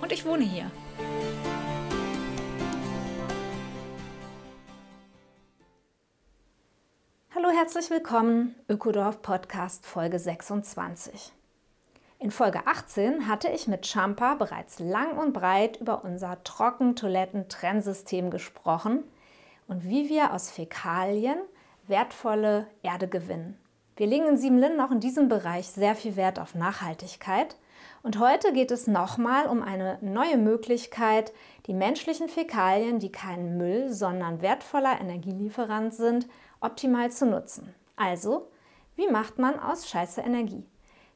und ich wohne hier. Hallo, herzlich willkommen, Ökodorf Podcast Folge 26. In Folge 18 hatte ich mit Champa bereits lang und breit über unser Trockentoiletten-Trennsystem gesprochen und wie wir aus Fäkalien wertvolle Erde gewinnen. Wir legen in Siebenlinden auch in diesem Bereich sehr viel Wert auf Nachhaltigkeit und heute geht es nochmal um eine neue Möglichkeit, die menschlichen Fäkalien, die kein Müll, sondern wertvoller Energielieferant sind, optimal zu nutzen. Also, wie macht man aus Scheiße Energie?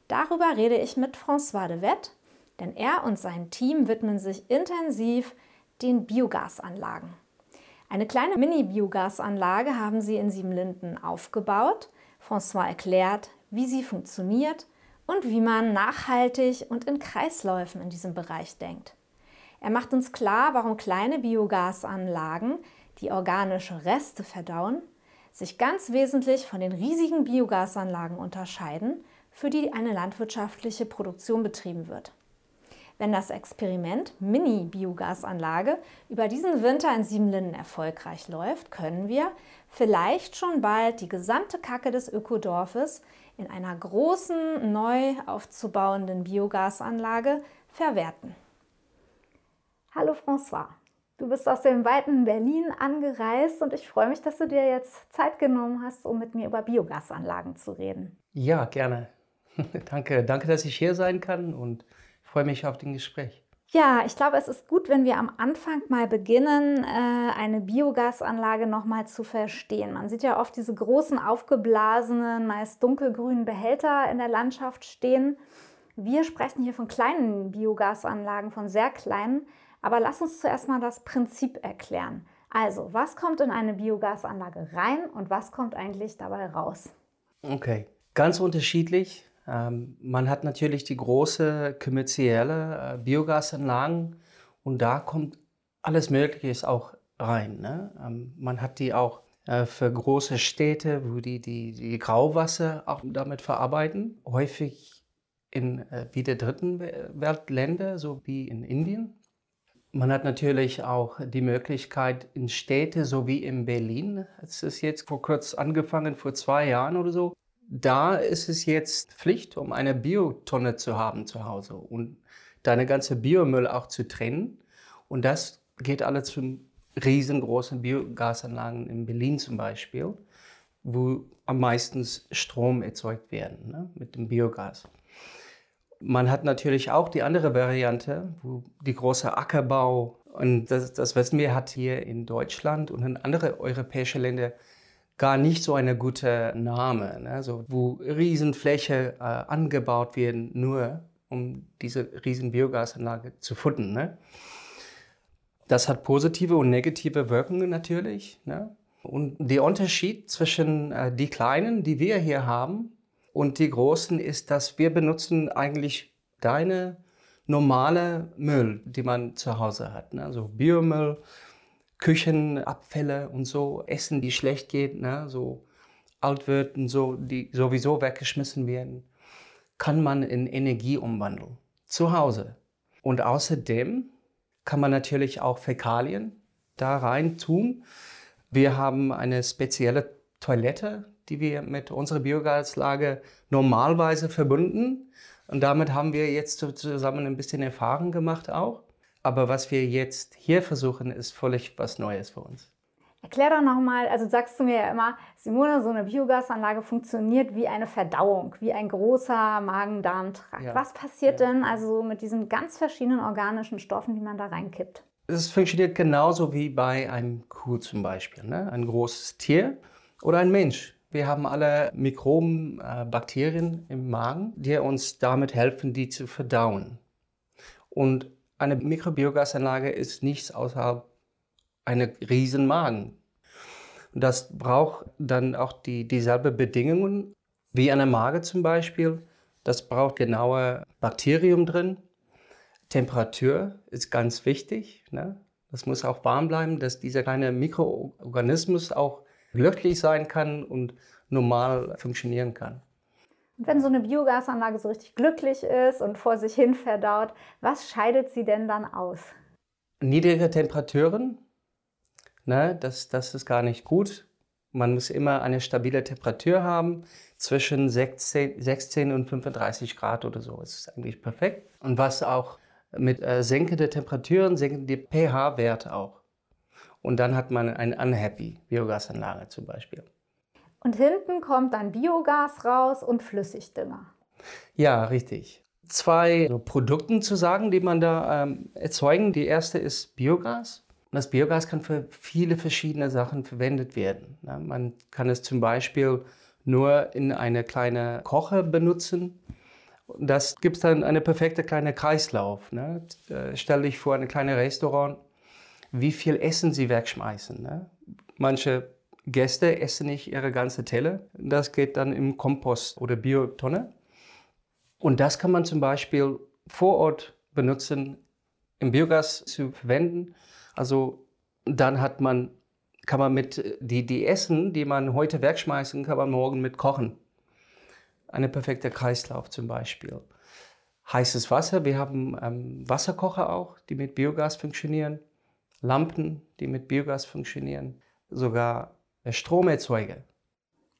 Darüber rede ich mit François de Wett, denn er und sein Team widmen sich intensiv den Biogasanlagen. Eine kleine Mini-Biogasanlage haben sie in Siebenlinden aufgebaut. François erklärt, wie sie funktioniert und wie man nachhaltig und in Kreisläufen in diesem Bereich denkt. Er macht uns klar, warum kleine Biogasanlagen, die organische Reste verdauen, sich ganz wesentlich von den riesigen Biogasanlagen unterscheiden, für die eine landwirtschaftliche Produktion betrieben wird. Wenn das Experiment Mini-Biogasanlage über diesen Winter in Siebenlinden erfolgreich läuft, können wir vielleicht schon bald die gesamte Kacke des Ökodorfes in einer großen, neu aufzubauenden Biogasanlage verwerten. Hallo François, du bist aus dem weiten Berlin angereist und ich freue mich, dass du dir jetzt Zeit genommen hast, um mit mir über Biogasanlagen zu reden. Ja, gerne. danke, danke, dass ich hier sein kann und freue mich auf den Gespräch. Ja, ich glaube, es ist gut, wenn wir am Anfang mal beginnen, äh, eine Biogasanlage nochmal zu verstehen. Man sieht ja oft diese großen, aufgeblasenen, meist dunkelgrünen Behälter in der Landschaft stehen. Wir sprechen hier von kleinen Biogasanlagen, von sehr kleinen. Aber lass uns zuerst mal das Prinzip erklären. Also, was kommt in eine Biogasanlage rein und was kommt eigentlich dabei raus? Okay, ganz unterschiedlich. Ähm, man hat natürlich die große kommerzielle äh, Biogasanlagen und da kommt alles Mögliche auch rein. Ne? Ähm, man hat die auch äh, für große Städte, wo die, die, die Grauwasser auch damit verarbeiten. Häufig in äh, wieder dritten Weltländer, so wie in Indien. Man hat natürlich auch die Möglichkeit in Städte, so wie in Berlin. Es ist jetzt vor kurz angefangen, vor zwei Jahren oder so, da ist es jetzt Pflicht, um eine Biotonne zu haben zu Hause und deine ganze Biomüll auch zu trennen. Und das geht alle zu riesengroßen Biogasanlagen in Berlin zum Beispiel, wo am meisten Strom erzeugt werden ne, mit dem Biogas. Man hat natürlich auch die andere Variante, wo die große Ackerbau und das, das wir, hat hier in Deutschland und in anderen europäischen Ländern gar nicht so eine gute Name, ne? so, wo Riesenfläche äh, angebaut werden, nur um diese riesen Biogasanlage zu futtern. Ne? Das hat positive und negative Wirkungen natürlich. Ne? Und der Unterschied zwischen äh, die kleinen, die wir hier haben, und die großen ist, dass wir benutzen eigentlich deine normale Müll, die man zu Hause hat. Ne? Also Biomüll, Küchenabfälle und so, Essen, die schlecht geht, ne, so alt wird und so, die sowieso weggeschmissen werden, kann man in Energie umwandeln. Zu Hause. Und außerdem kann man natürlich auch Fäkalien da rein tun. Wir haben eine spezielle Toilette, die wir mit unserer Biogaslage normalerweise verbunden. Und damit haben wir jetzt zusammen ein bisschen Erfahrung gemacht auch. Aber was wir jetzt hier versuchen, ist völlig was Neues für uns. Erklär doch nochmal, also sagst du mir ja immer, Simone, so eine Biogasanlage funktioniert wie eine Verdauung, wie ein großer Magen-Darm-Trakt. Ja. Was passiert ja. denn also mit diesen ganz verschiedenen organischen Stoffen, die man da reinkippt? Es funktioniert genauso wie bei einem Kuh zum Beispiel, ne? ein großes Tier oder ein Mensch. Wir haben alle Mikroben, äh, Bakterien im Magen, die uns damit helfen, die zu verdauen. Und Eine Mikrobiogasanlage ist nichts außer eine riesen Magen. Das braucht dann auch die, dieselbe Bedingungen wie eine Mage zum Beispiel. Das braucht genaue Bakterium drin. Temperatur ist ganz wichtig. Ne? Das muss auch warm bleiben, dass dieser kleine Mikroorganismus auch glücklich sein kann und normal funktionieren kann. Und wenn so eine Biogasanlage so richtig glücklich ist und vor sich hin verdaut, was scheidet sie denn dann aus? Niedrige Temperaturen, ne, das, das ist gar nicht gut. Man muss immer eine stabile Temperatur haben, zwischen 16, 16 und 35 Grad oder so. Das ist eigentlich perfekt. Und was auch mit äh, sinkenden Temperaturen, sinkende pH-Wert auch. Und dann hat man eine unhappy Biogasanlage zum Beispiel. Und hinten kommt dann Biogas raus und Flüssigdünger. Ja, richtig. Zwei so Produkte zu sagen, die man da ähm, erzeugen. Die erste ist Biogas. Und das Biogas kann für viele verschiedene Sachen verwendet werden. Ja, man kann es zum Beispiel nur in eine kleine Koche benutzen. Das gibt dann eine perfekte kleine Kreislauf. Ne? Äh, stell dich vor, ein kleines Restaurant, wie viel Essen sie wegschmeißen. Ne? Manche Gäste essen nicht ihre ganze Teller. Das geht dann im Kompost oder Biotonne. Und das kann man zum Beispiel vor Ort benutzen, im Biogas zu verwenden. Also dann hat man, kann man mit die, die Essen, die man heute wegschmeißen, kann man morgen mit kochen. Eine perfekte Kreislauf zum Beispiel. Heißes Wasser, wir haben ähm, Wasserkocher auch, die mit Biogas funktionieren. Lampen, die mit Biogas funktionieren. Sogar Stromerzeuger.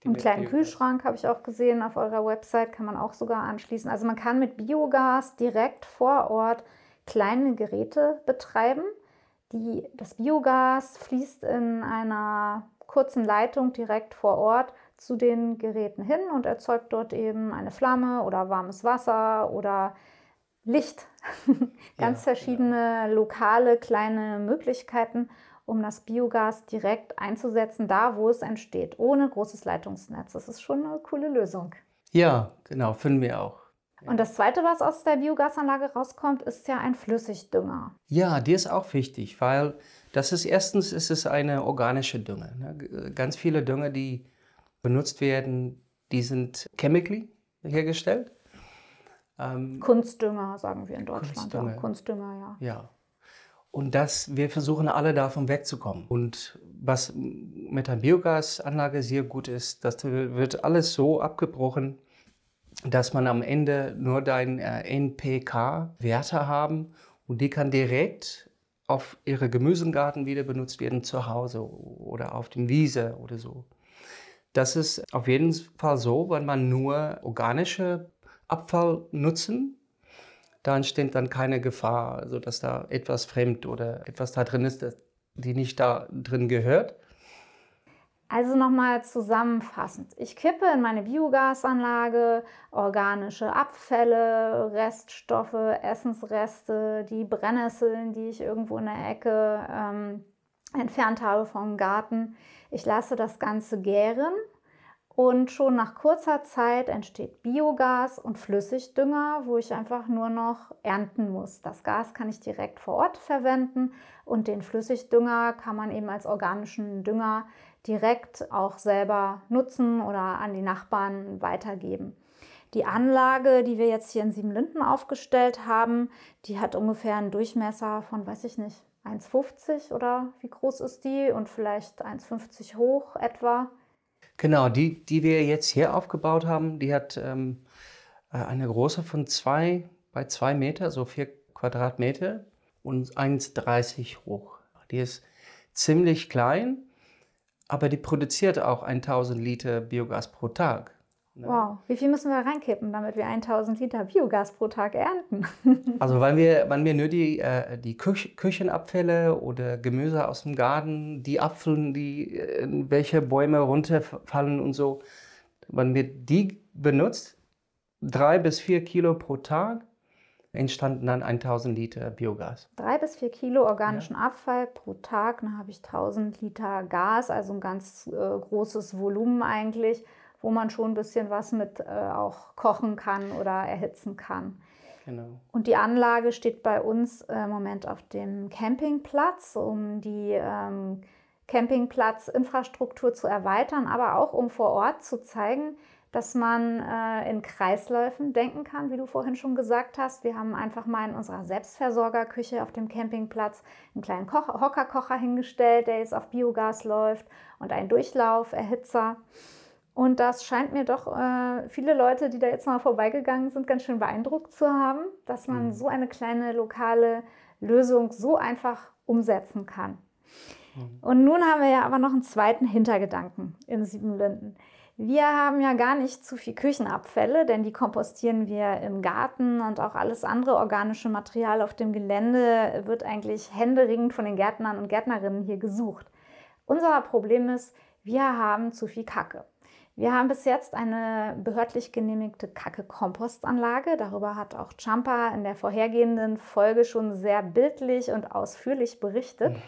Einen kleinen Kühlschrank habe ich auch gesehen auf eurer Website, kann man auch sogar anschließen. Also man kann mit Biogas direkt vor Ort kleine Geräte betreiben. Die, das Biogas fließt in einer kurzen Leitung direkt vor Ort zu den Geräten hin und erzeugt dort eben eine Flamme oder warmes Wasser oder Licht. Ganz ja, verschiedene ja. lokale kleine Möglichkeiten um das Biogas direkt einzusetzen, da wo es entsteht, ohne großes Leitungsnetz. Das ist schon eine coole Lösung. Ja, genau, finden wir auch. Und das Zweite, was aus der Biogasanlage rauskommt, ist ja ein Flüssigdünger. Ja, die ist auch wichtig, weil das ist erstens ist es eine organische Dünger. Ne? Ganz viele Dünger, die benutzt werden, die sind chemically hergestellt. Ähm, Kunstdünger, sagen wir in Deutschland. Kunstdünger, ja. Kunstdünger, ja. Ja, und das, wir versuchen alle davon wegzukommen. Und was mit einer Biogasanlage sehr gut ist, das wird alles so abgebrochen, dass man am Ende nur dein äh, NPK-Werte haben und die kann direkt auf ihre Gemüsegarten wieder benutzt werden zu Hause oder auf dem Wiese oder so. Das ist auf jeden Fall so, wenn man nur organische Abfall nutzen da entsteht dann keine Gefahr, also dass da etwas fremd oder etwas da drin ist, die nicht da drin gehört. Also nochmal zusammenfassend. Ich kippe in meine Biogasanlage organische Abfälle, Reststoffe, Essensreste, die Brennnesseln, die ich irgendwo in der Ecke ähm, entfernt habe vom Garten. Ich lasse das Ganze gären und schon nach kurzer Zeit entsteht Biogas und Flüssigdünger, wo ich einfach nur noch ernten muss. Das Gas kann ich direkt vor Ort verwenden und den Flüssigdünger kann man eben als organischen Dünger direkt auch selber nutzen oder an die Nachbarn weitergeben. Die Anlage, die wir jetzt hier in Siebenlinden aufgestellt haben, die hat ungefähr einen Durchmesser von, weiß ich nicht, 1,50 oder wie groß ist die und vielleicht 1,50 hoch etwa. Genau, die, die wir jetzt hier aufgebaut haben, die hat ähm, äh, eine Größe von zwei bei zwei Meter, so vier Quadratmeter und 1,30 hoch. Die ist ziemlich klein, aber die produziert auch 1000 Liter Biogas pro Tag. Ne? Wow, wie viel müssen wir reinkippen, damit wir 1000 Liter Biogas pro Tag ernten? also wenn wir, wenn wir nur die, äh, die Küch Küchenabfälle oder Gemüse aus dem Garten, die Apfeln, die in welche Bäume runterfallen und so, wenn wir die benutzt, drei bis vier Kilo pro Tag, entstanden dann 1000 Liter Biogas. Drei bis vier Kilo organischen ja. Abfall pro Tag, dann habe ich 1000 Liter Gas, also ein ganz äh, großes Volumen eigentlich wo man schon ein bisschen was mit äh, auch kochen kann oder erhitzen kann. Genau. Und die Anlage steht bei uns äh, im Moment auf dem Campingplatz, um die ähm, Campingplatzinfrastruktur zu erweitern, aber auch um vor Ort zu zeigen, dass man äh, in Kreisläufen denken kann, wie du vorhin schon gesagt hast. Wir haben einfach mal in unserer Selbstversorgerküche auf dem Campingplatz einen kleinen Koch Hockerkocher hingestellt, der jetzt auf Biogas läuft und einen Durchlauferhitzer. Und das scheint mir doch äh, viele Leute, die da jetzt mal vorbeigegangen sind, ganz schön beeindruckt zu haben, dass man mhm. so eine kleine lokale Lösung so einfach umsetzen kann. Mhm. Und nun haben wir ja aber noch einen zweiten Hintergedanken in Siebenlinden. Wir haben ja gar nicht zu viel Küchenabfälle, denn die kompostieren wir im Garten und auch alles andere organische Material auf dem Gelände wird eigentlich händeringend von den Gärtnern und Gärtnerinnen hier gesucht. Unser Problem ist, wir haben zu viel Kacke. Wir haben bis jetzt eine behördlich genehmigte Kacke-Kompostanlage. Darüber hat auch Champa in der vorhergehenden Folge schon sehr bildlich und ausführlich berichtet.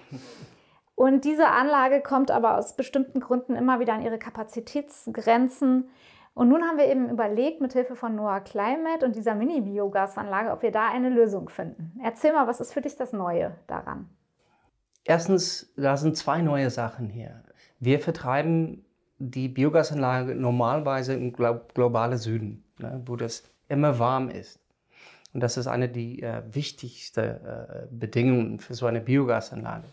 Und diese Anlage kommt aber aus bestimmten Gründen immer wieder an ihre Kapazitätsgrenzen. Und nun haben wir eben überlegt, mit Hilfe von Noah Climate und dieser Mini-Biogasanlage, ob wir da eine Lösung finden. Erzähl mal, was ist für dich das Neue daran? Erstens, da sind zwei neue Sachen hier. Wir vertreiben die Biogasanlage normalerweise im globalen Süden, ne, wo das immer warm ist. Und das ist eine der äh, wichtigsten äh, Bedingungen für so eine Biogasanlage.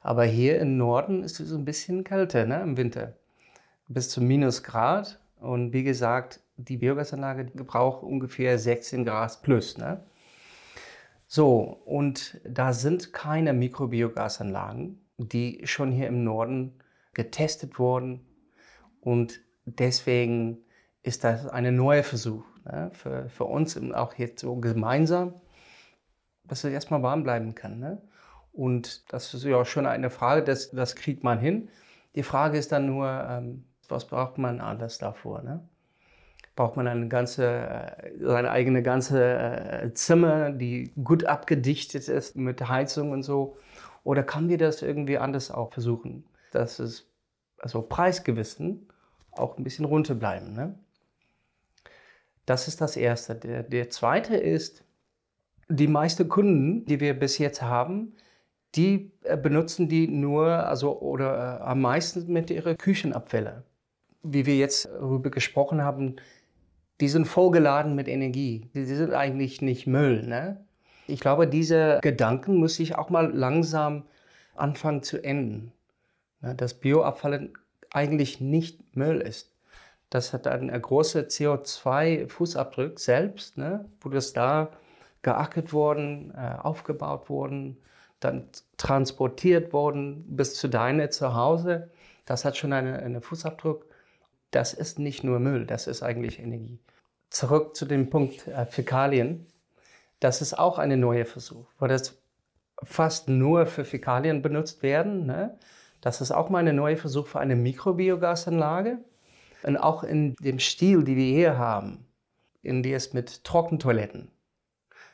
Aber hier im Norden ist es ein bisschen kälter ne, im Winter. Bis zu minus Grad. Und wie gesagt, die Biogasanlage braucht ungefähr 16 Grad plus. Ne? So, und da sind keine Mikrobiogasanlagen, die schon hier im Norden getestet wurden. Und deswegen ist das ein neuer Versuch ne? für, für uns auch jetzt so gemeinsam, dass es erstmal warm bleiben kann. Ne? Und das ist ja schon eine Frage, das, das kriegt man hin. Die Frage ist dann nur, ähm, was braucht man alles davor? Ne? Braucht man eine ganze, äh, seine eigene ganze äh, Zimmer, die gut abgedichtet ist mit Heizung und so? Oder kann wir das irgendwie anders auch versuchen? Dass es also Preisgewissen auch ein bisschen runterbleiben. Ne? Das ist das Erste. Der, der Zweite ist, die meisten Kunden, die wir bis jetzt haben, die äh, benutzen die nur, also oder äh, am meisten mit ihren Küchenabfälle. Wie wir jetzt darüber gesprochen haben, die sind vollgeladen mit Energie. Die sind eigentlich nicht Müll. Ne? Ich glaube, diese Gedanken muss ich auch mal langsam anfangen zu enden. Ne? Dass Bioabfall eigentlich nicht Müll ist. Das hat einen großen CO2-Fußabdruck selbst, ne? wo das da geackert worden, äh, aufgebaut worden dann transportiert worden bis zu deinem Zuhause. Das hat schon einen, einen Fußabdruck. Das ist nicht nur Müll, das ist eigentlich Energie. Zurück zu dem Punkt äh, Fäkalien. Das ist auch ein neuer Versuch, weil das fast nur für Fäkalien benutzt werden. Ne? Das ist auch mal ein neuer Versuch für eine Mikrobiogasanlage. Und auch in dem Stil, den wir hier haben, in der es mit Trockentoiletten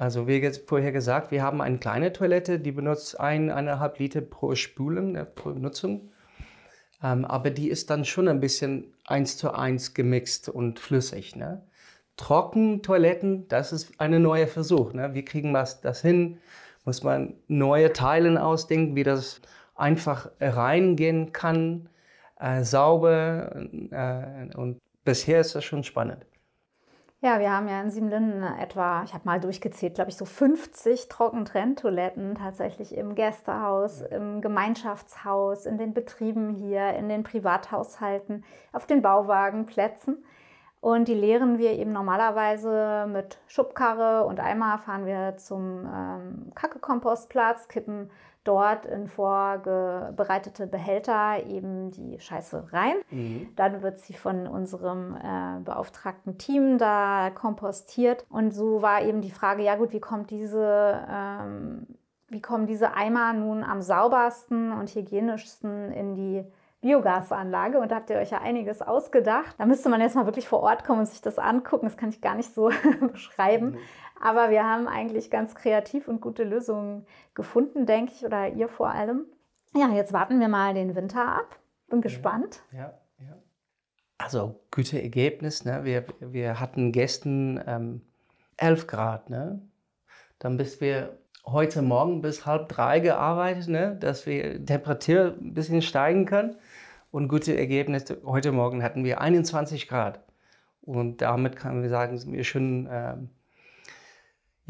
also wie vorher gesagt, wir haben eine kleine Toilette, die benutzt eineinhalb Liter pro Spülen, äh, pro Nutzung. Ähm, aber die ist dann schon ein bisschen eins zu eins gemixt und flüssig. Ne? Trockentoiletten, das ist ein neuer Versuch. Ne? Wie kriegen wir das hin? Muss man neue Teile ausdenken, wie das einfach reingehen kann, äh, sauber. Äh, und bisher ist das schon spannend. Ja, wir haben ja in Siebenlinden etwa, ich habe mal durchgezählt, glaube ich, so 50 Trockentrenntoiletten tatsächlich im Gästehaus, im Gemeinschaftshaus, in den Betrieben hier, in den Privathaushalten, auf den Bauwagenplätzen. Und die leeren wir eben normalerweise mit Schubkarre und Eimer fahren wir zum ähm, Kacke-Kompostplatz, kippen dort in vorbereitete Behälter eben die Scheiße rein. Mhm. Dann wird sie von unserem äh, beauftragten Team da kompostiert. Und so war eben die Frage, ja gut, wie kommt diese, ähm, wie kommen diese Eimer nun am saubersten und hygienischsten in die Biogasanlage und da habt ihr euch ja einiges ausgedacht. Da müsste man jetzt mal wirklich vor Ort kommen und sich das angucken. Das kann ich gar nicht so beschreiben. Mhm. Aber wir haben eigentlich ganz kreativ und gute Lösungen gefunden, denke ich, oder ihr vor allem. Ja, jetzt warten wir mal den Winter ab. Bin gespannt. Ja, ja. ja. Also gute Ergebnis. Ne? Wir, wir hatten gestern ähm, 11 Grad. Ne? Dann bis wir heute Morgen bis halb drei gearbeitet, ne? dass wir die Temperatur ein bisschen steigen kann. Und gute Ergebnisse. Heute Morgen hatten wir 21 Grad. Und damit kann wir sagen, sind wir schon, ähm,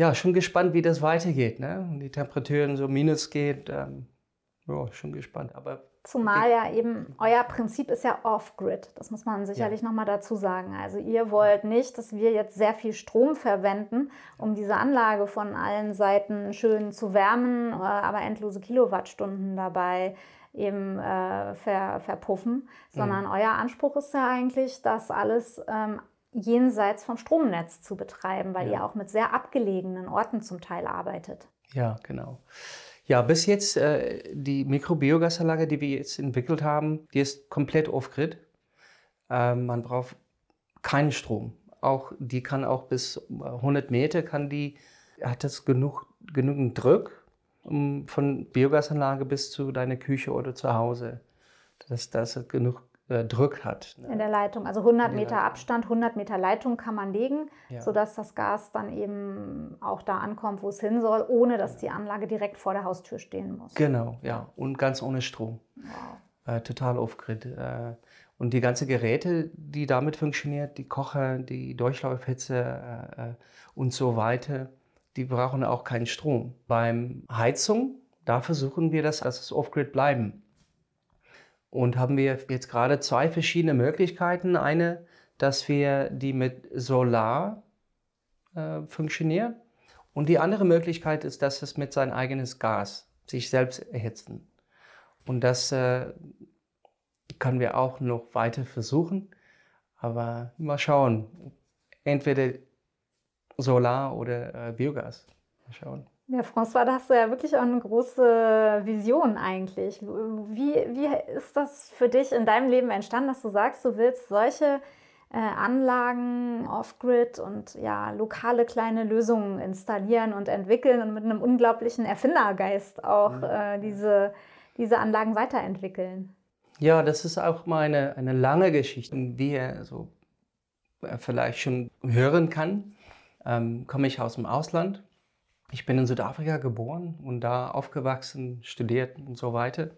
ja, schon gespannt, wie das weitergeht. Ne? Und die Temperaturen so minus geht. Ähm, ja, schon gespannt. Aber Zumal ja eben euer Prinzip ist ja Off-Grid. Das muss man sicherlich ja. nochmal dazu sagen. Also ihr wollt nicht, dass wir jetzt sehr viel Strom verwenden, um diese Anlage von allen Seiten schön zu wärmen, äh, aber endlose Kilowattstunden dabei eben äh, ver, verpuffen, sondern mhm. euer Anspruch ist ja eigentlich, das alles ähm, jenseits vom Stromnetz zu betreiben, weil ja. ihr auch mit sehr abgelegenen Orten zum Teil arbeitet. Ja, genau. Ja, bis jetzt äh, die Mikrobiogasanlage, die wir jetzt entwickelt haben, die ist komplett off-grid. Äh, man braucht keinen Strom. Auch, die kann auch bis 100 Meter, kann die, hat das genug, genügend Druck um, von Biogasanlage bis zu deiner Küche oder zu Hause. Dass das genug äh, Druck hat. Ne? In der Leitung. Also 100 Meter Abstand, 100 Meter Leitung kann man legen, ja. sodass das Gas dann eben auch da ankommt, wo es hin soll, ohne dass die Anlage direkt vor der Haustür stehen muss. Genau, ja. Und ganz ohne Strom. Wow. Äh, total off-grid. Äh, und die ganzen Geräte, die damit funktionieren, die Kocher, die Durchlaufhitze äh, äh, und so weiter, die brauchen auch keinen Strom. Beim Heizung, da versuchen wir das, dass es off-grid bleiben. Und haben wir jetzt gerade zwei verschiedene Möglichkeiten. Eine, dass wir die mit Solar äh, funktionieren. Und die andere Möglichkeit ist, dass es mit sein eigenes Gas sich selbst erhitzen. Und das äh, können wir auch noch weiter versuchen. Aber mal schauen. Entweder Solar oder äh, Biogas. Mal schauen. Ja, François, da hast du ja wirklich auch eine große Vision eigentlich. Wie, wie ist das für dich in deinem Leben entstanden, dass du sagst, du willst solche äh, Anlagen off-grid und ja, lokale kleine Lösungen installieren und entwickeln und mit einem unglaublichen Erfindergeist auch mhm. äh, diese, diese Anlagen weiterentwickeln? Ja, das ist auch mal eine, eine lange Geschichte, wie er so äh, vielleicht schon hören kann. Ähm, komme ich aus dem Ausland ich bin in Südafrika geboren und da aufgewachsen, studiert und so weiter.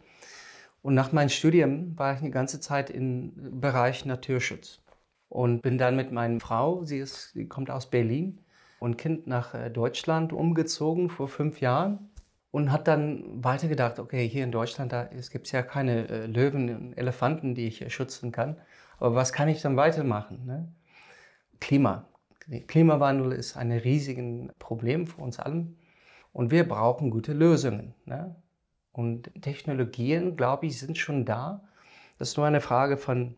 Und nach meinem Studium war ich eine ganze Zeit im Bereich Naturschutz und bin dann mit meiner Frau, sie, ist, kommt aus Berlin und Kind nach äh, Deutschland umgezogen vor fünf Jahren und hat dann weitergedacht, okay, hier in Deutschland, da gibt es ja keine äh, Löwen und Elefanten, die ich schützen kann. Aber was kann ich dann weitermachen? Ne? Klima. Klimawandel ist ein riesiges Problem für uns allen und wir brauchen gute Lösungen. Ne? Und Technologien, glaube ich, sind schon da. Das ist nur eine Frage von,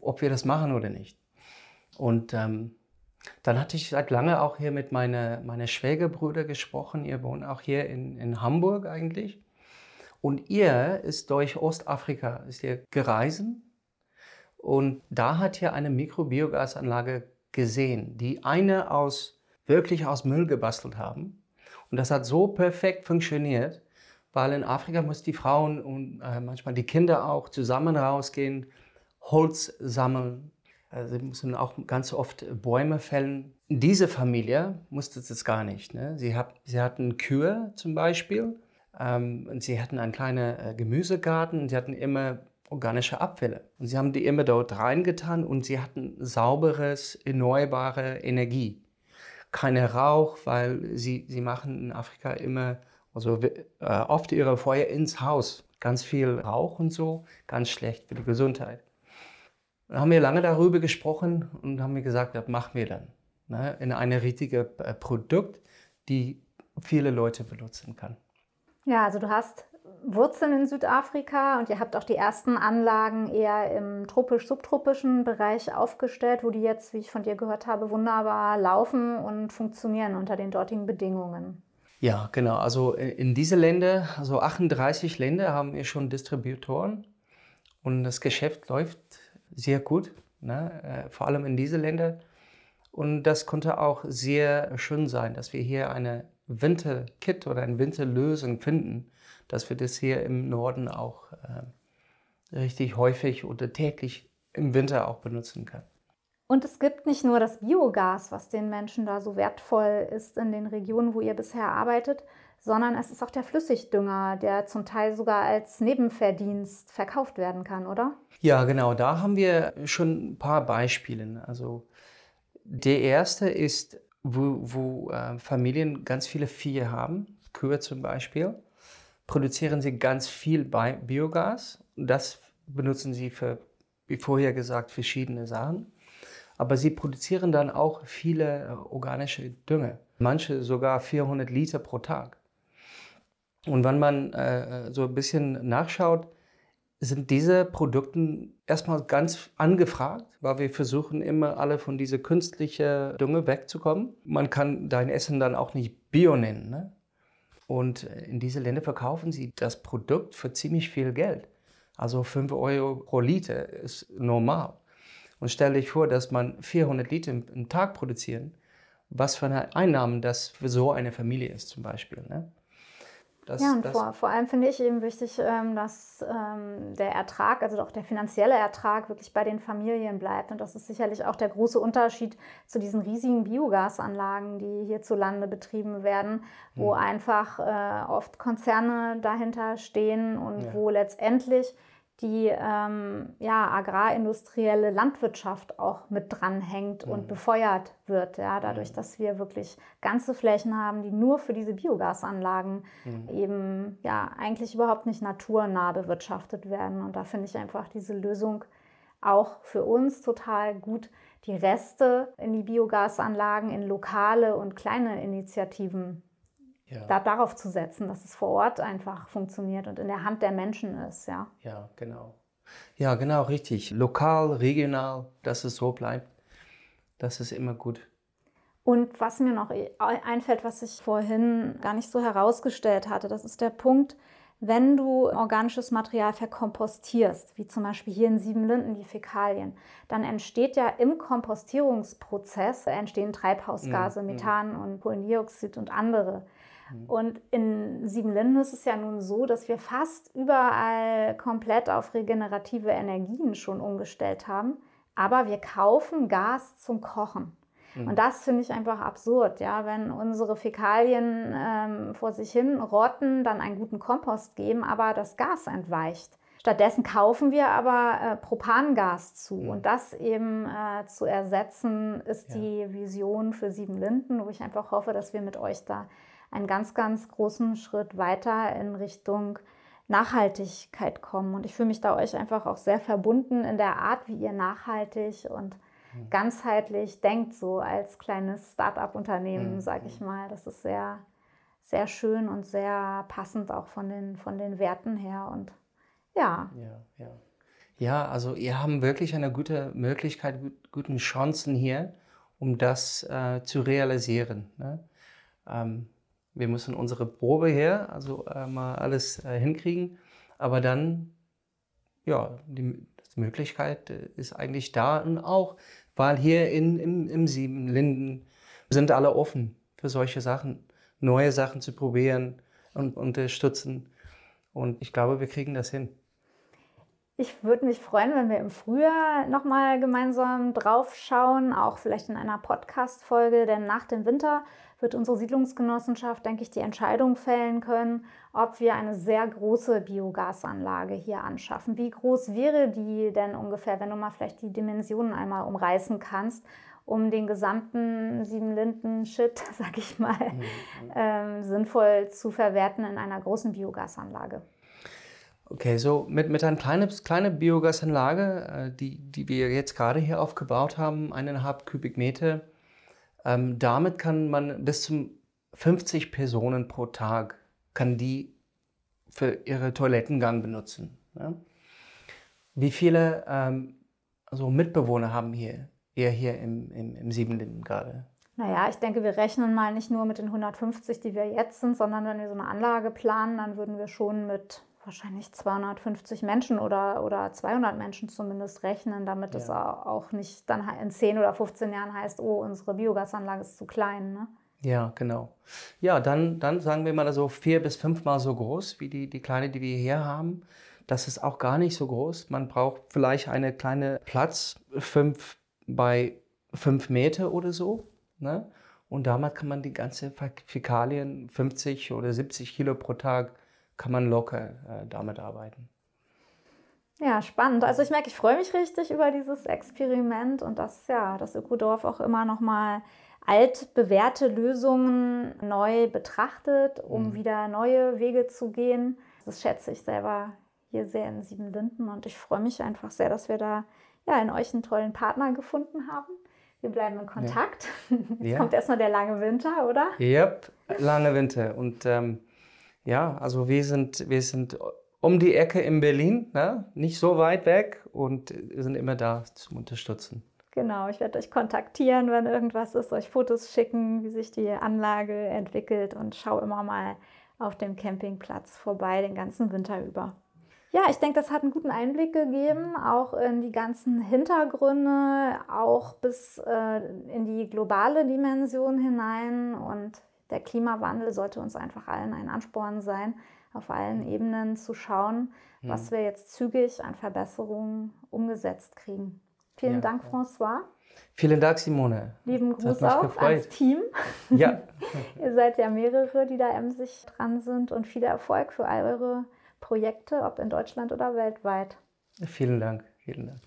ob wir das machen oder nicht. Und ähm, dann hatte ich seit lange auch hier mit meiner meine Schwägerbrüder gesprochen. Ihr wohnt auch hier in, in Hamburg eigentlich. Und ihr ist durch Ostafrika ist ihr gereisen. Und da hat ihr eine Mikrobiogasanlage gesehen, die eine aus, wirklich aus Müll gebastelt haben. Und das hat so perfekt funktioniert, weil in Afrika muss die Frauen und äh, manchmal die Kinder auch zusammen rausgehen, Holz sammeln. Also sie müssen auch ganz oft Bäume fällen. Diese Familie musste das gar nicht. Ne? Sie, hat, sie hatten Kühe zum Beispiel. Ähm, und sie hatten einen kleinen äh, Gemüsegarten. Sie hatten immer organische Abfälle. Und sie haben die immer dort reingetan und sie hatten sauberes, erneuerbare Energie. Keine Rauch, weil sie, sie machen in Afrika immer, also äh, oft ihre Feuer ins Haus. Ganz viel Rauch und so, ganz schlecht für die Gesundheit. Dann haben wir lange darüber gesprochen und haben mir gesagt, das machen wir dann. Ne, in eine richtige äh, Produkt, die viele Leute benutzen kann. Ja, also du hast Wurzeln in Südafrika und ihr habt auch die ersten Anlagen eher im tropisch-subtropischen Bereich aufgestellt, wo die jetzt, wie ich von dir gehört habe, wunderbar laufen und funktionieren unter den dortigen Bedingungen. Ja, genau. Also äh, in diese Länder, also 38 Länder haben wir schon Distributoren und das Geschäft läuft sehr gut, ne? Äh, vor allem in diese Länder. Und das konnte auch sehr schön sein, dass wir hier eine Winterkit oder eine Winterlösung finden, dass wir das hier im Norden auch äh, richtig häufig oder täglich im Winter auch benutzen können. Und es gibt nicht nur das Biogas, was den Menschen da so wertvoll ist in den Regionen, wo ihr bisher arbeitet, sondern es ist auch der Flüssigdünger, der zum Teil sogar als Nebenverdienst verkauft werden kann, oder? Ja, genau. Da haben wir schon ein paar Beispiele. Also der erste ist, wo, wo äh, Familien ganz viele Vieh haben, Kühe zum Beispiel, produzieren sie ganz viel Biogas. Das benutzen sie für, wie vorher gesagt, verschiedene Sachen. Aber sie produzieren dann auch viele äh, organische Dünge. Manche sogar 400 Liter pro Tag. Und wenn man äh, so ein bisschen nachschaut, sind diese Produkte erstmal ganz angefragt, weil wir versuchen immer alle von dieser künstlichen Dünge wegzukommen. Man kann dein Essen dann auch nicht Bio nennen. Ne? Und in diese Länder verkaufen sie das Produkt für ziemlich viel Geld. Also 5 Euro pro Liter ist normal. Und stell dich vor, dass man 400 Liter im, Tag produzieren. Was für eine Einnahmen das für so eine Familie ist zum Beispiel. Ne? Das, ja, und vor, vor, allem finde ich eben wichtig, ähm, dass ähm, der Ertrag, also auch der finanzielle Ertrag, wirklich bei den Familien bleibt. Und das ist sicherlich auch der große Unterschied zu diesen riesigen Biogasanlagen, die hierzulande betrieben werden, wo mhm. einfach äh, oft Konzerne dahinter stehen und ja. wo letztendlich die ähm, ja, agrarindustrielle Landwirtschaft auch mit dranhängt mhm. und befeuert wird. Ja, dadurch, mhm. dass wir wirklich ganze Flächen haben, die nur für diese Biogasanlagen mhm. eben ja eigentlich überhaupt nicht naturnah bewirtschaftet werden. Und da finde ich einfach diese Lösung auch für uns total gut, die Reste in die Biogasanlagen in lokale und kleine Initiativen ja. da, darauf zu setzen, dass es vor Ort einfach funktioniert und in der Hand der Menschen ist. Ja, ja genau. Ja, genau, richtig. Lokal, regional, dass es so bleibt, das ist immer gut. Und was mir noch einfällt, was ich vorhin gar nicht so herausgestellt hatte, das ist der Punkt, wenn du organisches Material verkompostierst, wie zum Beispiel hier in Siebenlinden die Fäkalien, dann entsteht ja im Kompostierungsprozess entstehen Treibhausgase, mhm. Methan und Kohlendioxid und andere. Mhm. Und in Siebenlinden ist es ja nun so, dass wir fast überall komplett auf regenerative Energien schon umgestellt haben. Aber wir kaufen Gas zum Kochen. Mhm. Und das finde ich einfach absurd, ja, wenn unsere Fäkalien ähm, vor sich hin rotten, dann einen guten Kompost geben, aber das Gas entweicht. Stattdessen kaufen wir aber äh, Propangas zu. Mhm. Und das eben äh, zu ersetzen, ist ja. die Vision für Siebenlinden, wo ich einfach hoffe, dass wir mit euch da einen ganz, ganz großen Schritt weiter in Richtung Nachhaltigkeit kommen. Und ich fühle mich da euch einfach auch sehr verbunden in der Art, wie ihr nachhaltig und. Ganzheitlich denkt, so als kleines Start-up-Unternehmen, mhm. sage ich mal. Das ist sehr, sehr schön und sehr passend auch von den, von den Werten her. Und ja. Ja, ja. Ja, also ihr habt wirklich eine gute Möglichkeit, guten Chancen hier, um das äh, zu realisieren. Ne? Ähm, wir müssen unsere Probe her, also äh, mal alles äh, hinkriegen. Aber dann, ja, die, die Möglichkeit äh, ist eigentlich da und auch, weil hier in, im, im Siebenlinden sind alle offen für solche Sachen, neue Sachen zu probieren und unterstützen. Und ich glaube, wir kriegen das hin. Ich würde mich freuen, wenn wir im Frühjahr nochmal gemeinsam drauf schauen, auch vielleicht in einer Podcast-Folge, denn nach dem Winter wird unsere Siedlungsgenossenschaft, denke ich, die Entscheidung fällen können, ob wir eine sehr große Biogasanlage hier anschaffen. Wie groß wäre die denn ungefähr, wenn du mal vielleicht die Dimensionen einmal umreißen kannst, um den gesamten Siebenlinden-Shit, sag ich mal, mhm. ähm, sinnvoll zu verwerten in einer großen Biogasanlage? Okay, so mit, mit einer kleinen kleine Biogasanlage, äh, die, die wir jetzt gerade hier aufgebaut haben, eineinhalb Kubikmeter, ähm, damit kann man bis zu 50 Personen pro Tag kann die für ihre Toilettengang benutzen. Ja? Wie viele ähm, also Mitbewohner haben hier, ihr hier im, im, im Siebenlinden gerade? Naja, ich denke, wir rechnen mal nicht nur mit den 150, die wir jetzt sind, sondern wenn wir so eine Anlage planen, dann würden wir schon mit wahrscheinlich 250 Menschen oder, oder 200 Menschen zumindest rechnen, damit ja. es auch nicht dann in 10 oder 15 Jahren heißt, oh, unsere Biogasanlage ist zu klein. Ne? Ja, genau. Ja, dann, dann sagen wir mal so vier bis fünfmal so groß wie die, die kleine, die wir hier haben. Das ist auch gar nicht so groß. Man braucht vielleicht eine kleine Platz, fünf bei fünf Meter oder so. Ne? Und damit kann man die ganzen Fäkalien, 50 oder 70 Kilo pro Tag, kann man locker äh, damit arbeiten. Ja, spannend. Also ich merke, ich freue mich richtig über dieses Experiment und dass ja, das Ökodorf auch immer noch mal altbewährte Lösungen neu betrachtet, um mhm. wieder neue Wege zu gehen. Das schätze ich selber hier sehr in Siebenlinden und ich freue mich einfach sehr, dass wir da ja in euch einen tollen Partner gefunden haben. Wir bleiben in Kontakt. Ja. Jetzt ja. kommt erstmal der lange Winter, oder? Yep, lange Winter. Und ähm, ja, also wir sind, wir sind um die Ecke in Berlin, ne? nicht so weit weg und sind immer da zum Unterstützen. Genau, ich werde euch kontaktieren, wenn irgendwas ist, euch Fotos schicken, wie sich die Anlage entwickelt und schau immer mal auf dem Campingplatz vorbei den ganzen Winter über. Ja, ich denke, das hat einen guten Einblick gegeben, auch in die ganzen Hintergründe, auch bis äh, in die globale Dimension hinein. Und der Klimawandel sollte uns einfach allen ein Ansporn sein, auf allen Ebenen zu schauen, was wir jetzt zügig an Verbesserungen umgesetzt kriegen. Vielen ja. Dank, François. Vielen Dank, Simone. Lieben Gruß auch gefreut. ans Team. Ja. Ihr seid ja mehrere, die da emsig dran sind und viel Erfolg für all eure Projekte, ob in Deutschland oder weltweit. Vielen Dank, vielen Dank.